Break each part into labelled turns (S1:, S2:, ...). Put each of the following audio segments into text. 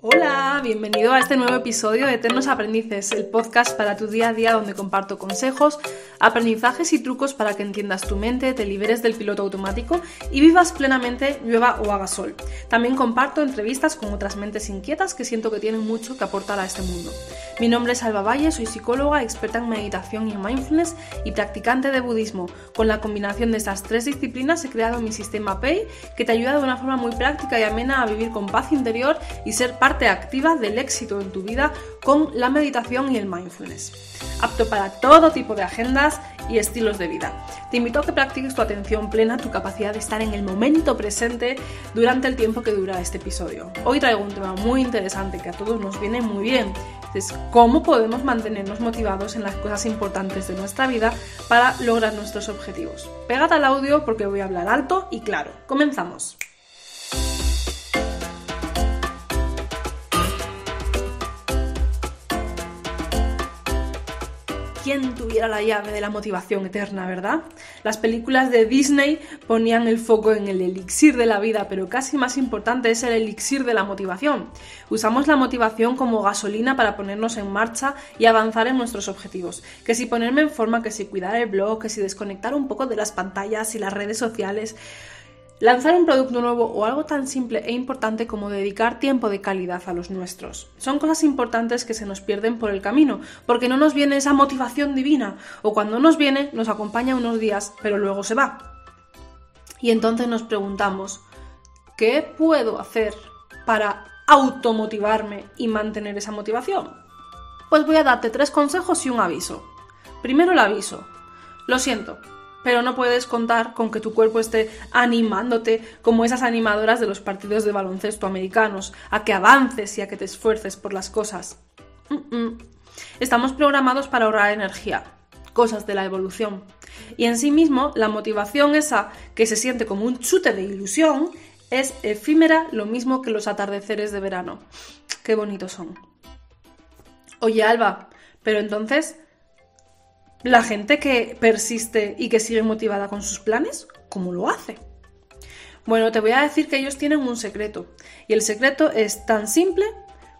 S1: Hola, bienvenido a este nuevo episodio de Eternos Aprendices, el podcast para tu día a día donde comparto consejos, aprendizajes y trucos para que entiendas tu mente, te liberes del piloto automático y vivas plenamente, llueva o haga sol. También comparto entrevistas con otras mentes inquietas que siento que tienen mucho que aportar a este mundo. Mi nombre es Alba Valle, soy psicóloga, experta en meditación y mindfulness y practicante de budismo. Con la combinación de estas tres disciplinas he creado mi sistema PEI que te ayuda de una forma muy práctica y amena a vivir con paz interior y ser parte parte activa del éxito en tu vida con la meditación y el mindfulness. Apto para todo tipo de agendas y estilos de vida. Te invito a que practiques tu atención plena, tu capacidad de estar en el momento presente durante el tiempo que dura este episodio. Hoy traigo un tema muy interesante que a todos nos viene muy bien. Es cómo podemos mantenernos motivados en las cosas importantes de nuestra vida para lograr nuestros objetivos. Pégate al audio porque voy a hablar alto y claro. Comenzamos. Quién tuviera la llave de la motivación eterna, ¿verdad? Las películas de Disney ponían el foco en el elixir de la vida, pero casi más importante es el elixir de la motivación. Usamos la motivación como gasolina para ponernos en marcha y avanzar en nuestros objetivos. Que si ponerme en forma, que si cuidar el blog, que si desconectar un poco de las pantallas y las redes sociales. Lanzar un producto nuevo o algo tan simple e importante como dedicar tiempo de calidad a los nuestros. Son cosas importantes que se nos pierden por el camino, porque no nos viene esa motivación divina, o cuando nos viene nos acompaña unos días, pero luego se va. Y entonces nos preguntamos, ¿qué puedo hacer para automotivarme y mantener esa motivación? Pues voy a darte tres consejos y un aviso. Primero el aviso. Lo siento, pero no puedes contar con que tu cuerpo esté animándote como esas animadoras de los partidos de baloncesto americanos, a que avances y a que te esfuerces por las cosas. Estamos programados para ahorrar energía, cosas de la evolución. Y en sí mismo, la motivación esa que se siente como un chute de ilusión es efímera lo mismo que los atardeceres de verano. Qué bonitos son. Oye, Alba, pero entonces, la gente que persiste y que sigue motivada con sus planes, ¿cómo lo hace? Bueno, te voy a decir que ellos tienen un secreto. Y el secreto es tan simple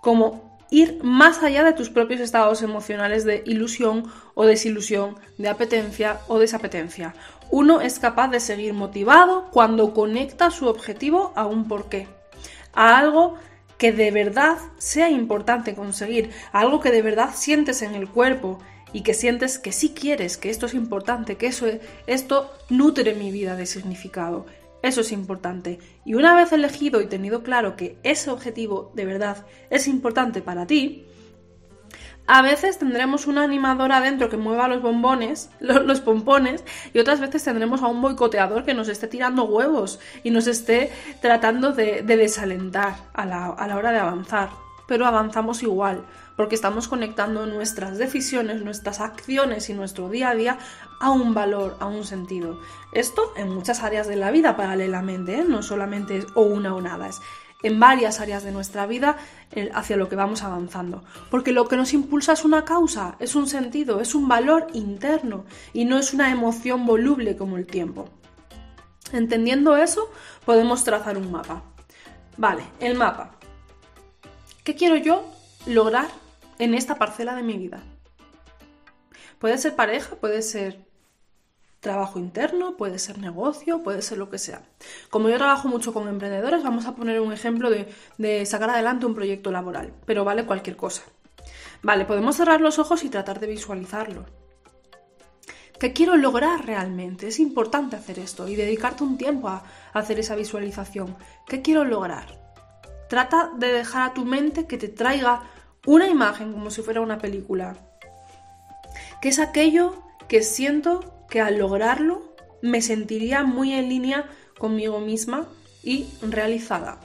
S1: como ir más allá de tus propios estados emocionales de ilusión o desilusión, de apetencia o desapetencia. Uno es capaz de seguir motivado cuando conecta su objetivo a un porqué, a algo que de verdad sea importante conseguir, a algo que de verdad sientes en el cuerpo y que sientes que sí quieres, que esto es importante, que eso, esto nutre mi vida de significado. Eso es importante. Y una vez elegido y tenido claro que ese objetivo de verdad es importante para ti, a veces tendremos una animadora adentro que mueva los bombones, los, pompones, y otras veces tendremos a un boicoteador que nos esté tirando huevos y nos esté tratando de, desalentar a la, a la hora de avanzar. Pero avanzamos igual, porque estamos conectando nuestras decisiones, nuestras acciones y nuestro día a día a un valor, a un sentido. Esto en muchas áreas de la vida paralelamente, ¿eh? no solamente es o una o nada, es en varias áreas de nuestra vida hacia lo que vamos avanzando. Porque lo que nos impulsa es una causa, es un sentido, es un valor interno y no es una emoción voluble como el tiempo. Entendiendo eso, podemos trazar un mapa. Vale, el mapa. ¿Qué quiero yo lograr en esta parcela de mi vida. Puede ser pareja, puede ser trabajo interno, puede ser negocio, puede ser lo que sea. Como yo trabajo mucho con emprendedores, vamos a poner un ejemplo de, sacar adelante un proyecto laboral, pero vale cualquier cosa. Vale, podemos cerrar los ojos y tratar de visualizarlo. ¿Qué quiero lograr realmente? Es importante hacer esto y dedicarte un tiempo a hacer esa visualización. ¿Qué quiero lograr? Trata de dejar a tu mente que te traiga una imagen como si fuera una película, que es aquello que siento que al lograrlo me sentiría muy en línea conmigo misma y realizada.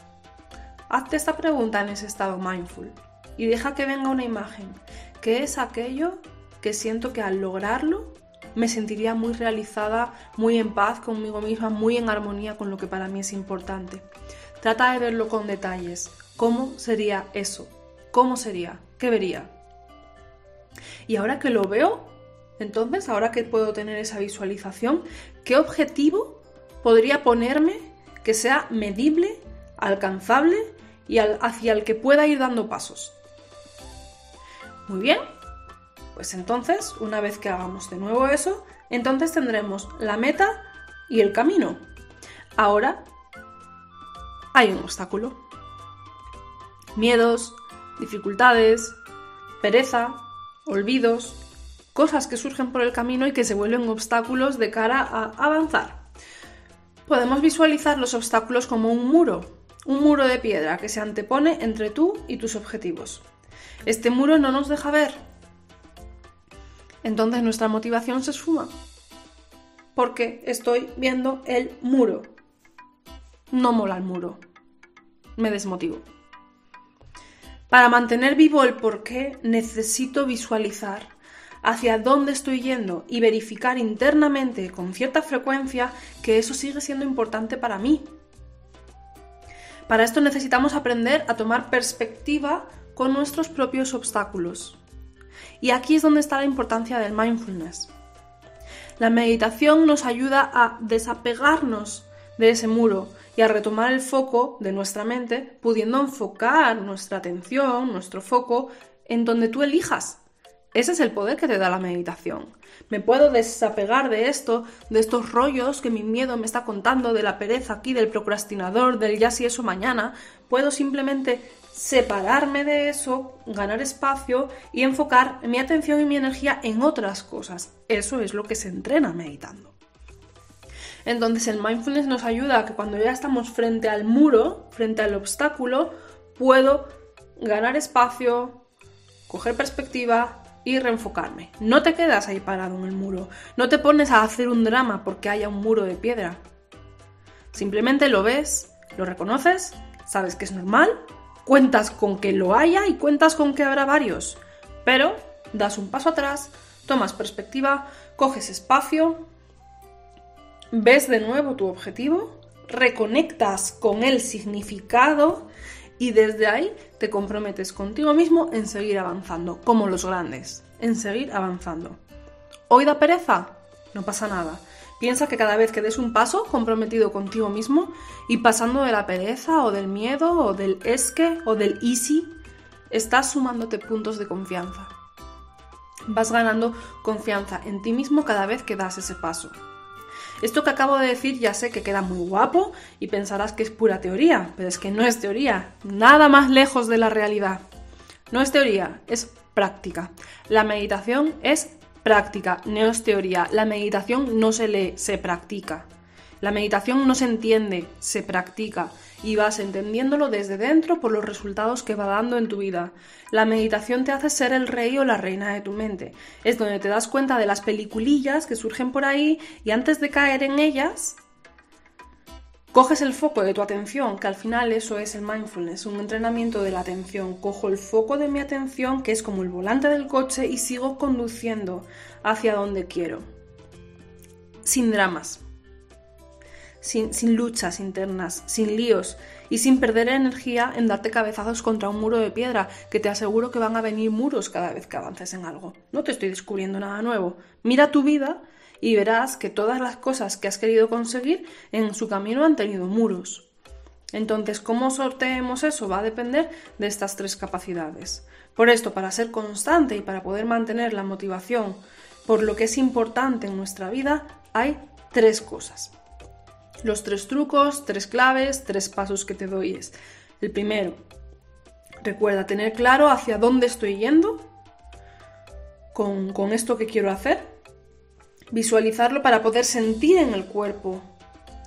S1: Hazte esta pregunta en ese estado mindful y deja que venga una imagen, que es aquello que siento que al lograrlo me sentiría muy realizada, muy en paz conmigo misma, muy en armonía con lo que para mí es importante. Trata de verlo con detalles. ¿Cómo sería eso? ¿Cómo sería? ¿Qué vería? Y ahora que lo veo, entonces, ahora que puedo tener esa visualización, ¿qué objetivo podría ponerme que sea medible, alcanzable y hacia el que pueda ir dando pasos. Muy bien, pues entonces, una vez que hagamos de nuevo eso, entonces tendremos la meta y el camino. Ahora hay un obstáculo. Miedos, dificultades, pereza, olvidos, cosas que surgen por el camino y que se vuelven obstáculos de cara a avanzar. Podemos visualizar los obstáculos como un muro, un muro de piedra que se antepone entre tú y tus objetivos. Este muro no nos deja ver. Entonces nuestra motivación se esfuma. Porque estoy viendo el muro. No mola el muro. Me desmotivo. Para mantener vivo el por qué necesito visualizar hacia dónde estoy yendo y verificar internamente con cierta frecuencia que eso sigue siendo importante para mí. Para esto necesitamos aprender a tomar perspectiva con nuestros propios obstáculos. Y aquí es donde está la importancia del mindfulness. La meditación nos ayuda a desapegarnos de ese muro y a retomar el foco de nuestra mente, pudiendo enfocar nuestra atención, nuestro foco, en donde tú elijas. Ese es el poder que te da la meditación. Me puedo desapegar de esto, de estos rollos que mi miedo me está contando, de la pereza aquí, del procrastinador, del ya si eso mañana. Puedo simplemente separarme de eso, ganar espacio y enfocar mi atención y mi energía en otras cosas. Eso es lo que se entrena meditando. Entonces el mindfulness nos ayuda a que cuando ya estamos frente al muro, frente al obstáculo, puedo ganar espacio, coger perspectiva y reenfocarme. No te quedas ahí parado en el muro, no te pones a hacer un drama porque haya un muro de piedra. Simplemente lo ves, lo reconoces, sabes que es normal, cuentas con que lo haya y cuentas con que habrá varios, pero das un paso atrás, tomas perspectiva, coges espacio ves de nuevo tu objetivo, reconectas con el significado y desde ahí te comprometes contigo mismo en seguir avanzando, como los grandes, en seguir avanzando. ¿Hoy da pereza? No pasa nada. Piensa que cada vez que des un paso comprometido contigo mismo y pasando de la pereza o del miedo o del esque o del easy, estás sumándote puntos de confianza. Vas ganando confianza en ti mismo cada vez que das ese paso. Esto que acabo de decir ya sé que queda muy guapo y pensarás que es pura teoría, pero es que no es teoría, nada más lejos de la realidad. No es teoría, es práctica. La meditación es práctica, no es teoría. La meditación no se lee, se practica. La meditación no se entiende, se practica y vas entendiéndolo desde dentro por los resultados que va dando en tu vida. La meditación te hace ser el rey o la reina de tu mente. Es donde te das cuenta de las peliculillas que surgen por ahí y antes de caer en ellas, coges el foco de tu atención, que al final eso es el mindfulness, un entrenamiento de la atención. Cojo el foco de mi atención, que es como el volante del coche, y sigo conduciendo hacia donde quiero. Sin dramas sin, luchas internas, sin líos y sin perder energía en darte cabezazos contra un muro de piedra, que te aseguro que van a venir muros cada vez que avances en algo. No te estoy descubriendo nada nuevo. Mira tu vida y verás que todas las cosas que has querido conseguir en su camino han tenido muros. Entonces, ¿cómo sorteemos eso? Va a depender de estas tres capacidades. Por esto, para ser constante y para poder mantener la motivación por lo que es importante en nuestra vida, hay tres cosas. Los tres trucos, tres claves, tres pasos que te doy es el primero, recuerda tener claro hacia dónde estoy yendo con, con esto que quiero hacer, visualizarlo para poder sentir en el cuerpo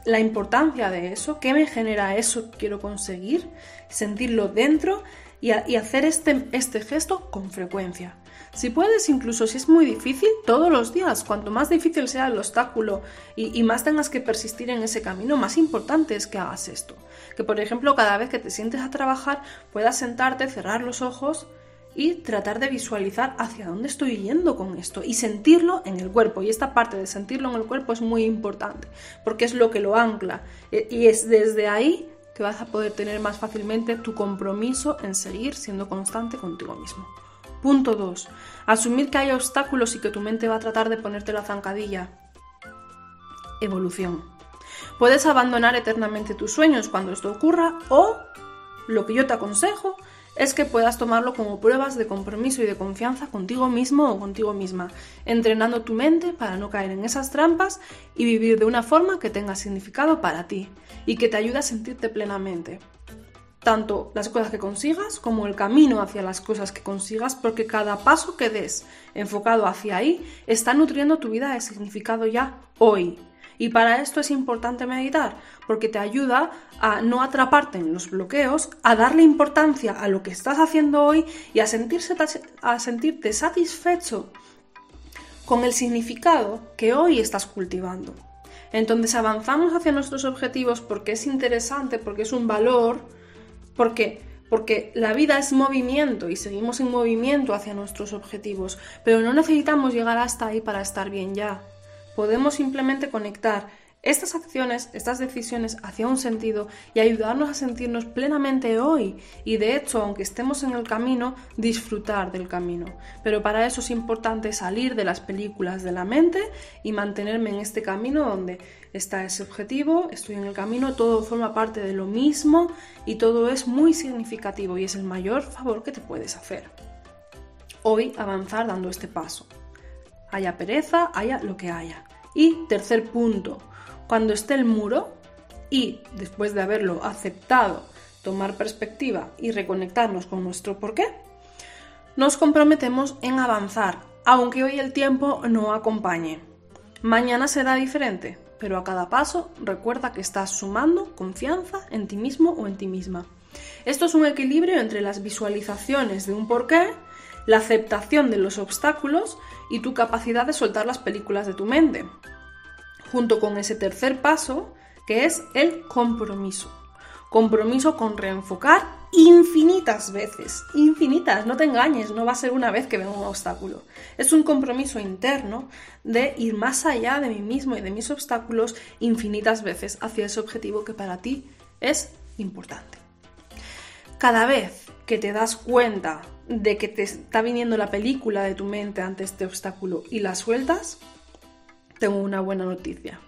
S1: la importancia de eso, qué me genera eso que quiero conseguir, sentirlo dentro y, hacer este, este gesto con frecuencia. Si puedes, incluso si es muy difícil, todos los días, cuanto más difícil sea el obstáculo y, y, más tengas que persistir en ese camino, más importante es que hagas esto. Que por ejemplo, cada vez que te sientes a trabajar, puedas sentarte, cerrar los ojos y tratar de visualizar hacia dónde estoy yendo con esto y sentirlo en el cuerpo. Y esta parte de sentirlo en el cuerpo es muy importante porque es lo que lo ancla. E, y es desde ahí que vas a poder tener más fácilmente tu compromiso en seguir siendo constante contigo mismo. Punto 2. Asumir que hay obstáculos y que tu mente va a tratar de ponerte la zancadilla. Evolución. Puedes abandonar eternamente tus sueños cuando esto ocurra o lo que yo te aconsejo es que puedas tomarlo como pruebas de compromiso y de confianza contigo mismo o contigo misma, entrenando tu mente para no caer en esas trampas y vivir de una forma que tenga significado para ti y que te ayude a sentirte plenamente. Tanto las cosas que consigas como el camino hacia las cosas que consigas, porque cada paso que des enfocado hacia ahí está nutriendo tu vida de significado ya hoy, y para esto es importante meditar, porque te ayuda a no atraparte en los bloqueos, a darle importancia a lo que estás haciendo hoy y a, sentirte satisfecho con el significado que hoy estás cultivando. Entonces avanzamos hacia nuestros objetivos porque es interesante, porque es un valor, porque porque la vida es movimiento y seguimos en movimiento hacia nuestros objetivos, pero no necesitamos llegar hasta ahí para estar bien ya podemos simplemente conectar estas acciones, estas decisiones hacia un sentido y ayudarnos a sentirnos plenamente hoy y de hecho, aunque estemos en el camino, disfrutar del camino. Pero para eso es importante salir de las películas de la mente y mantenerme en este camino donde está ese objetivo, estoy en el camino, todo forma parte de lo mismo y todo es muy significativo y es el mayor favor que te puedes hacer. Hoy avanzar dando este paso haya pereza, haya lo que haya. Y tercer punto, cuando esté el muro y después de haberlo aceptado, tomar perspectiva y reconectarnos con nuestro porqué, nos comprometemos en avanzar, aunque hoy el tiempo no acompañe. Mañana será diferente, pero a cada paso recuerda que estás sumando confianza en ti mismo o en ti misma. Esto es un equilibrio entre las visualizaciones de un porqué, la aceptación de los obstáculos y tu capacidad de soltar las películas de tu mente. Junto con ese tercer paso, que es el compromiso. Compromiso con reenfocar infinitas veces. Infinitas, no te engañes, no va a ser una vez que venga un obstáculo. Es un compromiso interno de ir más allá de mí mismo y de mis obstáculos infinitas veces hacia ese objetivo que para ti es importante. Cada vez que te das cuenta de que te está viniendo la película de tu mente ante este obstáculo y la sueltas, tengo una buena noticia.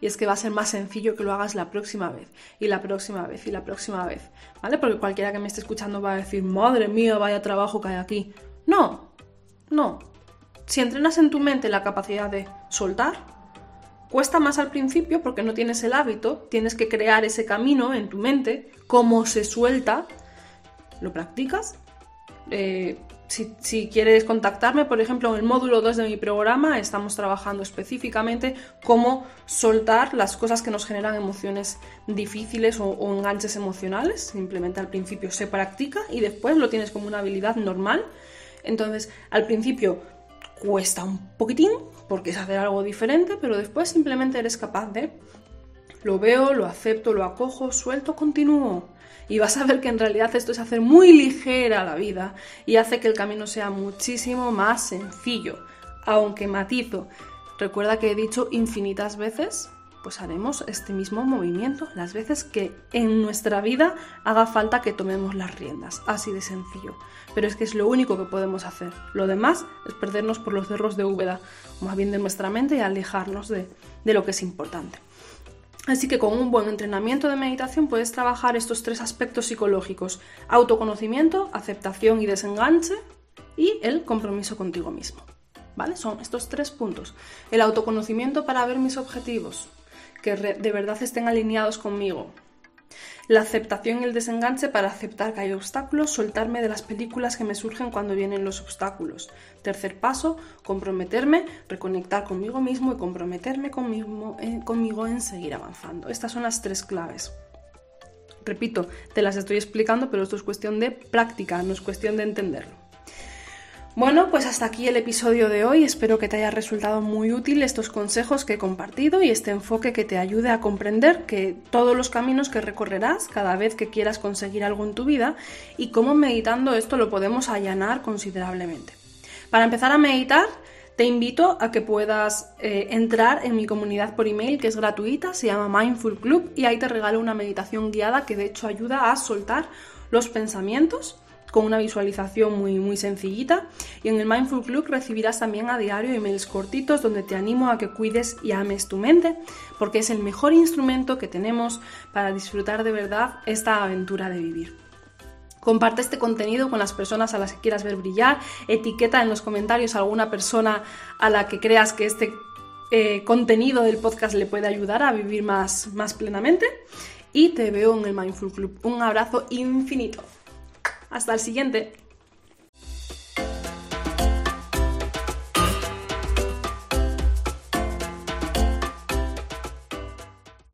S1: Y es que va a ser más sencillo que lo hagas la próxima vez, y la próxima vez, y la próxima vez. ¿Vale? Porque cualquiera que me esté escuchando va a decir, madre mía, vaya trabajo que hay aquí. No, no. Si entrenas en tu mente la capacidad de soltar, cuesta más al principio porque no tienes el hábito, tienes que crear ese camino en tu mente, cómo se suelta, lo practicas eh, si, quieres contactarme, por ejemplo, en el módulo 2 de mi programa estamos trabajando específicamente cómo soltar las cosas que nos generan emociones difíciles o, o, enganches emocionales. Simplemente al principio se practica y después lo tienes como una habilidad normal. Entonces, al principio cuesta un poquitín porque es hacer algo diferente, pero después simplemente eres capaz de lo veo, lo acepto, lo acojo, suelto, continúo y vas a ver que en realidad esto es hacer muy ligera la vida y hace que el camino sea muchísimo más sencillo. Aunque matizo, recuerda que he dicho infinitas veces, pues haremos este mismo movimiento las veces que en nuestra vida haga falta que tomemos las riendas, así de sencillo. Pero es que es lo único que podemos hacer. Lo demás es perdernos por los cerros de Úbeda, más bien de nuestra mente y alejarnos de, de lo que es importante. Así que con un buen entrenamiento de meditación puedes trabajar estos tres aspectos psicológicos, autoconocimiento, aceptación y desenganche y el compromiso contigo mismo. ¿Vale? Son estos tres puntos. El autoconocimiento para ver mis objetivos, que de verdad estén alineados conmigo, la aceptación y el desenganche para aceptar que hay obstáculos, soltarme de las películas que me surgen cuando vienen los obstáculos. Tercer paso, comprometerme, reconectar conmigo mismo y comprometerme conmigo, eh, conmigo en seguir avanzando. Estas son las tres claves. Repito, te las estoy explicando, pero esto es cuestión de práctica, no es cuestión de entenderlo. Bueno, pues hasta aquí el episodio de hoy. Espero que te haya resultado muy útil estos consejos que he compartido y este enfoque que te ayude a comprender que todos los caminos que recorrerás cada vez que quieras conseguir algo en tu vida y cómo meditando esto lo podemos allanar considerablemente. Para empezar a meditar, te invito a que puedas eh, entrar en mi comunidad por email que es gratuita, se llama Mindful Club y ahí te regalo una meditación guiada que de hecho ayuda a soltar los pensamientos con una visualización muy, muy sencillita. Y en el Mindful Club recibirás también a diario emails cortitos donde te animo a que cuides y ames tu mente, porque es el mejor instrumento que tenemos para disfrutar de verdad esta aventura de vivir. Comparte este contenido con las personas a las que quieras ver brillar, etiqueta en los comentarios a alguna persona a la que creas que este eh, contenido del podcast le puede ayudar a vivir más, más plenamente y te veo en el Mindful Club. Un abrazo infinito. Hasta el siguiente.